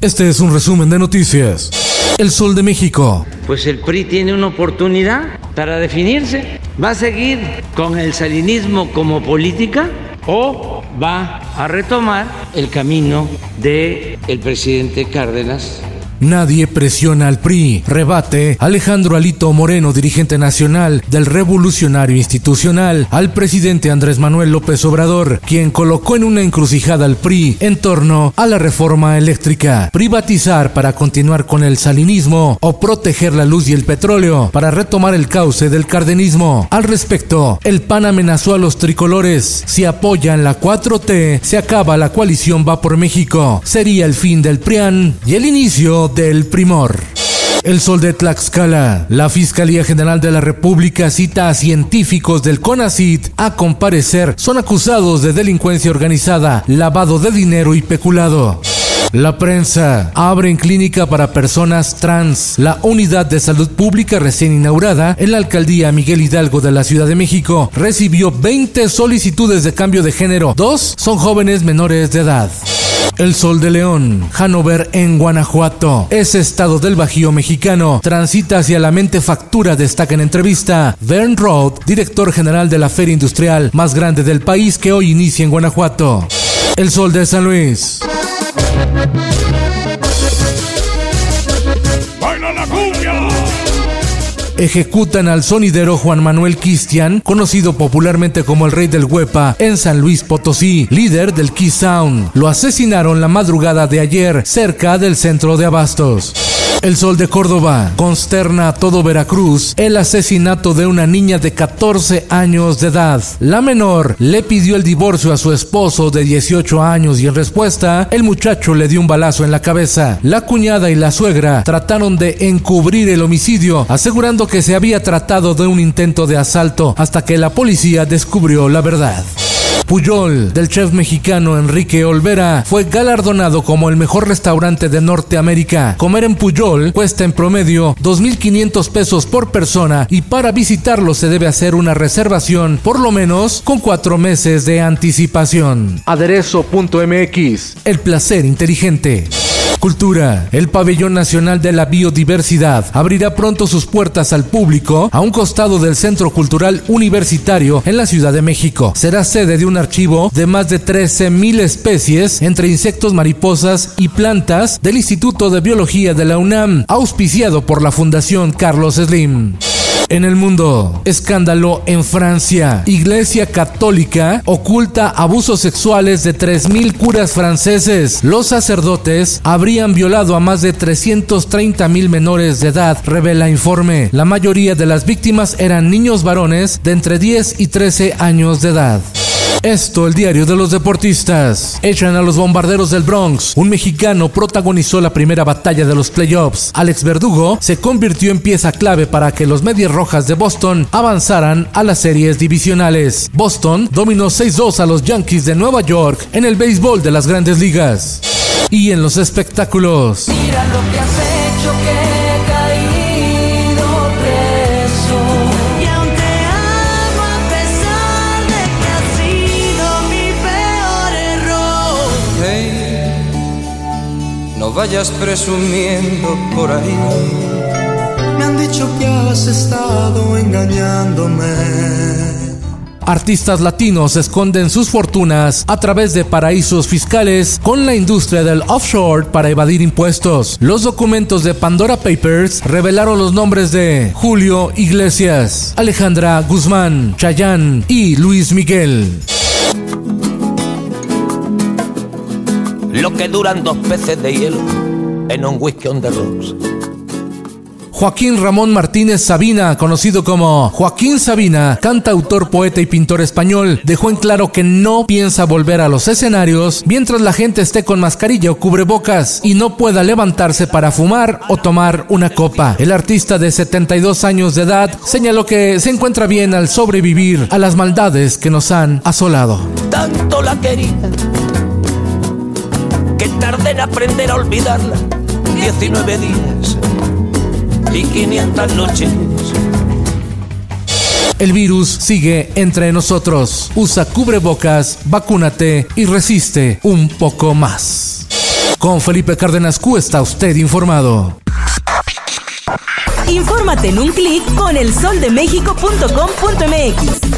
Este es un resumen de noticias. El Sol de México. Pues el PRI tiene una oportunidad para definirse. ¿Va a seguir con el salinismo como política o va a retomar el camino de presidente Cárdenas Nadie presiona al PRI. Rebate Alejandro Alito Moreno, dirigente nacional del Revolucionario Institucional, al presidente Andrés Manuel López Obrador, quien colocó en una encrucijada al PRI en torno a la reforma eléctrica. Privatizar para continuar con el salinismo o proteger la luz y el petróleo para retomar el cauce del cardenismo. Al respecto, el PAN amenazó a los tricolores. Si apoyan la 4T, se acaba la coalición Va por México. Sería el fin del PRIAN y el inicio del primor. El sol de Tlaxcala. La Fiscalía General de la República cita a científicos del CONACIT a comparecer. Son acusados de delincuencia organizada, lavado de dinero y peculado. La prensa abre en clínica para personas trans. La unidad de salud pública recién inaugurada en la alcaldía Miguel Hidalgo de la Ciudad de México recibió 20 solicitudes de cambio de género. Dos son jóvenes menores de edad. El Sol de León, Hanover en Guanajuato. Ese estado del Bajío mexicano transita hacia la mente factura, destaca en entrevista Vern Roth, director general de la feria industrial más grande del país que hoy inicia en Guanajuato. El Sol de San Luis. Ejecutan al sonidero Juan Manuel Cristian, conocido popularmente como el Rey del Huepa, en San Luis Potosí, líder del Key Sound. Lo asesinaron la madrugada de ayer cerca del centro de Abastos. El Sol de Córdoba consterna a todo Veracruz el asesinato de una niña de 14 años de edad. La menor le pidió el divorcio a su esposo de 18 años y en respuesta el muchacho le dio un balazo en la cabeza. La cuñada y la suegra trataron de encubrir el homicidio, asegurando que se había tratado de un intento de asalto hasta que la policía descubrió la verdad. Puyol, del chef mexicano Enrique Olvera, fue galardonado como el mejor restaurante de Norteamérica. Comer en Puyol cuesta en promedio 2.500 pesos por persona y para visitarlo se debe hacer una reservación por lo menos con cuatro meses de anticipación. Aderezo.mx, el placer inteligente. Cultura. El Pabellón Nacional de la Biodiversidad abrirá pronto sus puertas al público a un costado del Centro Cultural Universitario en la Ciudad de México. Será sede de un archivo de más de 13.000 especies entre insectos, mariposas y plantas del Instituto de Biología de la UNAM, auspiciado por la Fundación Carlos Slim. En el mundo, escándalo en Francia. Iglesia Católica oculta abusos sexuales de 3.000 curas franceses. Los sacerdotes habrían violado a más de 330.000 menores de edad, revela informe. La mayoría de las víctimas eran niños varones de entre 10 y 13 años de edad. Esto, el diario de los deportistas. Echan a los bombarderos del Bronx. Un mexicano protagonizó la primera batalla de los playoffs. Alex Verdugo se convirtió en pieza clave para que los Medias Rojas de Boston avanzaran a las series divisionales. Boston dominó 6-2 a los Yankees de Nueva York en el béisbol de las grandes ligas. Y en los espectáculos. Mira lo que has vayas presumiendo por ahí. Me han dicho que has estado engañándome. Artistas latinos esconden sus fortunas a través de paraísos fiscales con la industria del offshore para evadir impuestos. Los documentos de Pandora Papers revelaron los nombres de Julio Iglesias, Alejandra Guzmán, Chayán y Luis Miguel. Lo que duran dos peces de hielo en un whisky on the rocks. Joaquín Ramón Martínez Sabina, conocido como Joaquín Sabina, cantautor, poeta y pintor español, dejó en claro que no piensa volver a los escenarios mientras la gente esté con mascarilla o cubrebocas y no pueda levantarse para fumar o tomar una copa. El artista de 72 años de edad señaló que se encuentra bien al sobrevivir a las maldades que nos han asolado. Tanto la quería que tardé en aprender a olvidarla. 19 días y 500 noches. El virus sigue entre nosotros. Usa cubrebocas, vacúnate y resiste un poco más. Con Felipe Cárdenas Q está usted informado. Infórmate en un clic con elsoldemexico.com.mx.